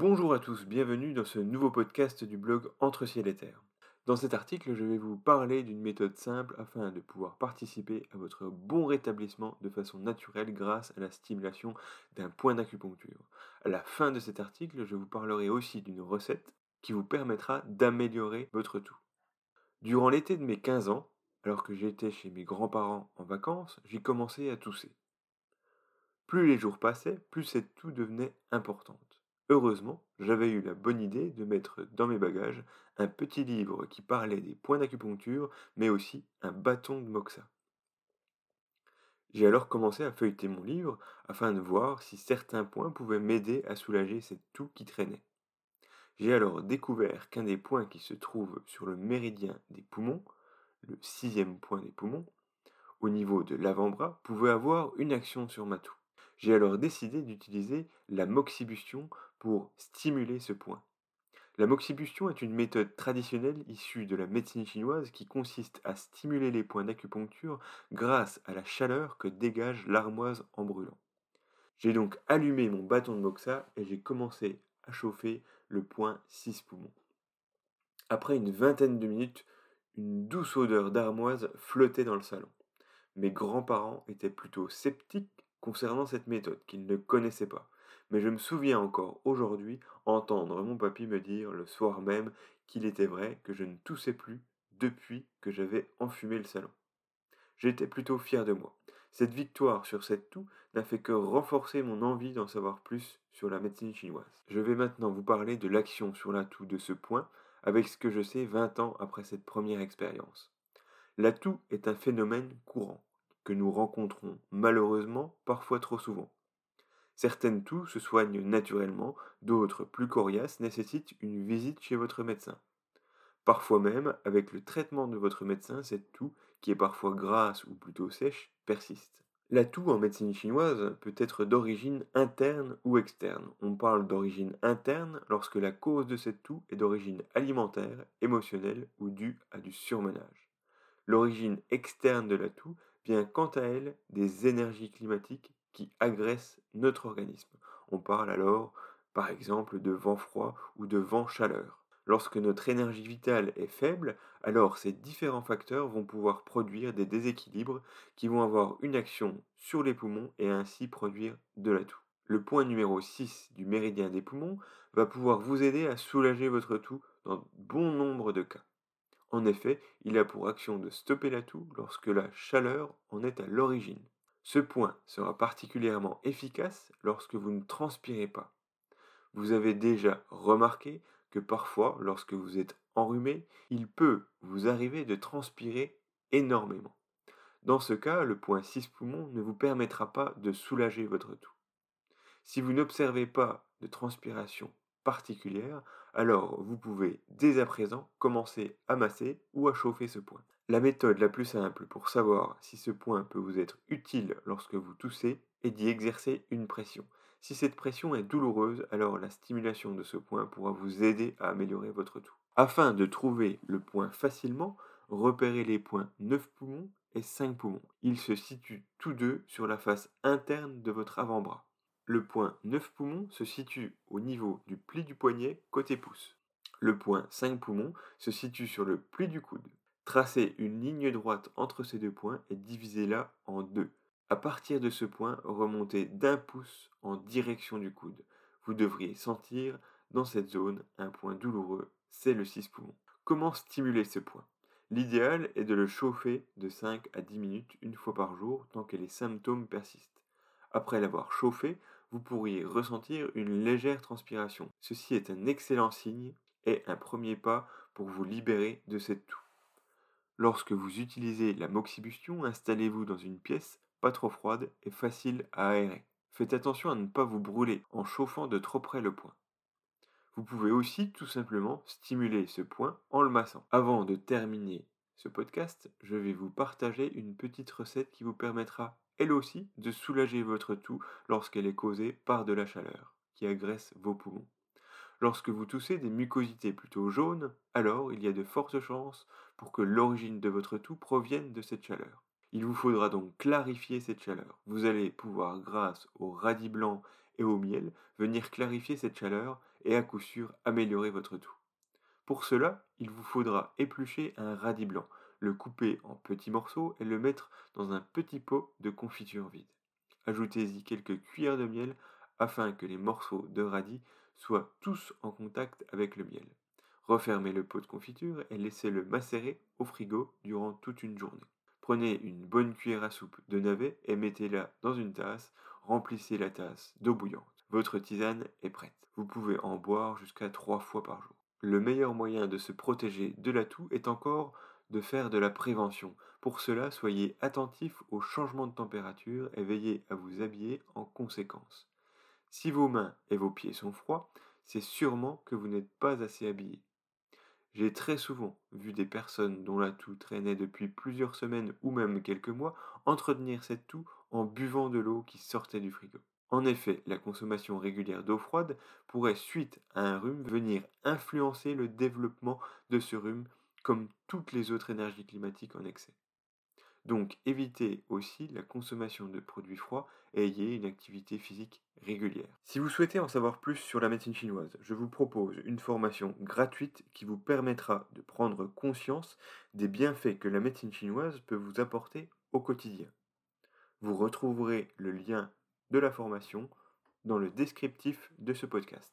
Bonjour à tous, bienvenue dans ce nouveau podcast du blog Entre ciel et terre. Dans cet article, je vais vous parler d'une méthode simple afin de pouvoir participer à votre bon rétablissement de façon naturelle grâce à la stimulation d'un point d'acupuncture. À la fin de cet article, je vous parlerai aussi d'une recette qui vous permettra d'améliorer votre tout. Durant l'été de mes 15 ans, alors que j'étais chez mes grands-parents en vacances, j'ai commencé à tousser. Plus les jours passaient, plus cette toux devenait importante. Heureusement, j'avais eu la bonne idée de mettre dans mes bagages un petit livre qui parlait des points d'acupuncture, mais aussi un bâton de moxa. J'ai alors commencé à feuilleter mon livre afin de voir si certains points pouvaient m'aider à soulager cette toux qui traînait. J'ai alors découvert qu'un des points qui se trouve sur le méridien des poumons, le sixième point des poumons, au niveau de l'avant-bras, pouvait avoir une action sur ma toux. J'ai alors décidé d'utiliser la moxibustion pour stimuler ce point. La moxibustion est une méthode traditionnelle issue de la médecine chinoise qui consiste à stimuler les points d'acupuncture grâce à la chaleur que dégage l'armoise en brûlant. J'ai donc allumé mon bâton de moxa et j'ai commencé à chauffer le point 6 poumons. Après une vingtaine de minutes, une douce odeur d'armoise flottait dans le salon. Mes grands-parents étaient plutôt sceptiques concernant cette méthode qu'il ne connaissait pas. Mais je me souviens encore aujourd'hui entendre mon papy me dire le soir même qu'il était vrai que je ne toussais plus depuis que j'avais enfumé le salon. J'étais plutôt fier de moi. Cette victoire sur cette toux n'a fait que renforcer mon envie d'en savoir plus sur la médecine chinoise. Je vais maintenant vous parler de l'action sur la toux de ce point avec ce que je sais 20 ans après cette première expérience. La toux est un phénomène courant que nous rencontrons malheureusement parfois trop souvent. Certaines toux se soignent naturellement, d'autres, plus coriaces, nécessitent une visite chez votre médecin. Parfois même, avec le traitement de votre médecin, cette toux, qui est parfois grasse ou plutôt sèche, persiste. La toux en médecine chinoise peut être d'origine interne ou externe. On parle d'origine interne lorsque la cause de cette toux est d'origine alimentaire, émotionnelle ou due à du surmenage. L'origine externe de la toux vient quant à elle des énergies climatiques qui agressent notre organisme. On parle alors, par exemple, de vent froid ou de vent chaleur. Lorsque notre énergie vitale est faible, alors ces différents facteurs vont pouvoir produire des déséquilibres qui vont avoir une action sur les poumons et ainsi produire de la toux. Le point numéro 6 du méridien des poumons va pouvoir vous aider à soulager votre toux dans bon nombre de cas. En effet, il a pour action de stopper la toux lorsque la chaleur en est à l'origine. Ce point sera particulièrement efficace lorsque vous ne transpirez pas. Vous avez déjà remarqué que parfois, lorsque vous êtes enrhumé, il peut vous arriver de transpirer énormément. Dans ce cas, le point 6 poumons ne vous permettra pas de soulager votre toux. Si vous n'observez pas de transpiration particulière, alors vous pouvez dès à présent commencer à masser ou à chauffer ce point. La méthode la plus simple pour savoir si ce point peut vous être utile lorsque vous toussez est d'y exercer une pression. Si cette pression est douloureuse, alors la stimulation de ce point pourra vous aider à améliorer votre toux. Afin de trouver le point facilement, repérez les points 9 poumons et 5 poumons. Ils se situent tous deux sur la face interne de votre avant-bras. Le point 9 poumons se situe au niveau du pli du poignet côté pouce. Le point 5 poumons se situe sur le pli du coude. Tracez une ligne droite entre ces deux points et divisez-la en deux. À partir de ce point, remontez d'un pouce en direction du coude. Vous devriez sentir dans cette zone un point douloureux, c'est le 6 poumons. Comment stimuler ce point? L'idéal est de le chauffer de 5 à 10 minutes une fois par jour tant que les symptômes persistent. Après l'avoir chauffé, vous pourriez ressentir une légère transpiration. Ceci est un excellent signe et un premier pas pour vous libérer de cette toux. Lorsque vous utilisez la moxibustion, installez-vous dans une pièce pas trop froide et facile à aérer. Faites attention à ne pas vous brûler en chauffant de trop près le point. Vous pouvez aussi tout simplement stimuler ce point en le massant. Avant de terminer ce podcast, je vais vous partager une petite recette qui vous permettra elle aussi, de soulager votre toux lorsqu'elle est causée par de la chaleur, qui agresse vos poumons. Lorsque vous toussez des mucosités plutôt jaunes, alors il y a de fortes chances pour que l'origine de votre toux provienne de cette chaleur. Il vous faudra donc clarifier cette chaleur. Vous allez pouvoir, grâce au radis blanc et au miel venir clarifier cette chaleur et à coup sûr améliorer votre tout. Pour cela, il vous faudra éplucher un radis blanc, le couper en petits morceaux et le mettre dans un petit pot de confiture vide. Ajoutez-y quelques cuillères de miel afin que les morceaux de radis soient tous en contact avec le miel. Refermez le pot de confiture et laissez-le macérer au frigo durant toute une journée. Prenez une bonne cuillère à soupe de navet et mettez-la dans une tasse. Remplissez la tasse d'eau bouillante. Votre tisane est prête. Vous pouvez en boire jusqu'à trois fois par jour. Le meilleur moyen de se protéger de la toux est encore de faire de la prévention. Pour cela, soyez attentif aux changements de température et veillez à vous habiller en conséquence. Si vos mains et vos pieds sont froids, c'est sûrement que vous n'êtes pas assez habillé. J'ai très souvent vu des personnes dont la toux traînait depuis plusieurs semaines ou même quelques mois entretenir cette toux en buvant de l'eau qui sortait du frigo. En effet, la consommation régulière d'eau froide pourrait, suite à un rhume, venir influencer le développement de ce rhume comme toutes les autres énergies climatiques en excès. Donc évitez aussi la consommation de produits froids et ayez une activité physique régulière. Si vous souhaitez en savoir plus sur la médecine chinoise, je vous propose une formation gratuite qui vous permettra de prendre conscience des bienfaits que la médecine chinoise peut vous apporter au quotidien. Vous retrouverez le lien de la formation dans le descriptif de ce podcast.